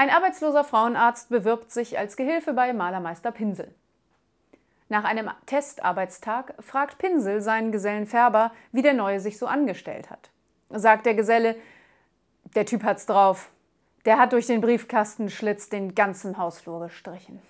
Ein arbeitsloser Frauenarzt bewirbt sich als Gehilfe bei Malermeister Pinsel. Nach einem Testarbeitstag fragt Pinsel seinen Gesellen Färber, wie der Neue sich so angestellt hat. Sagt der Geselle, der Typ hat's drauf. Der hat durch den Briefkastenschlitz den ganzen Hausflur gestrichen.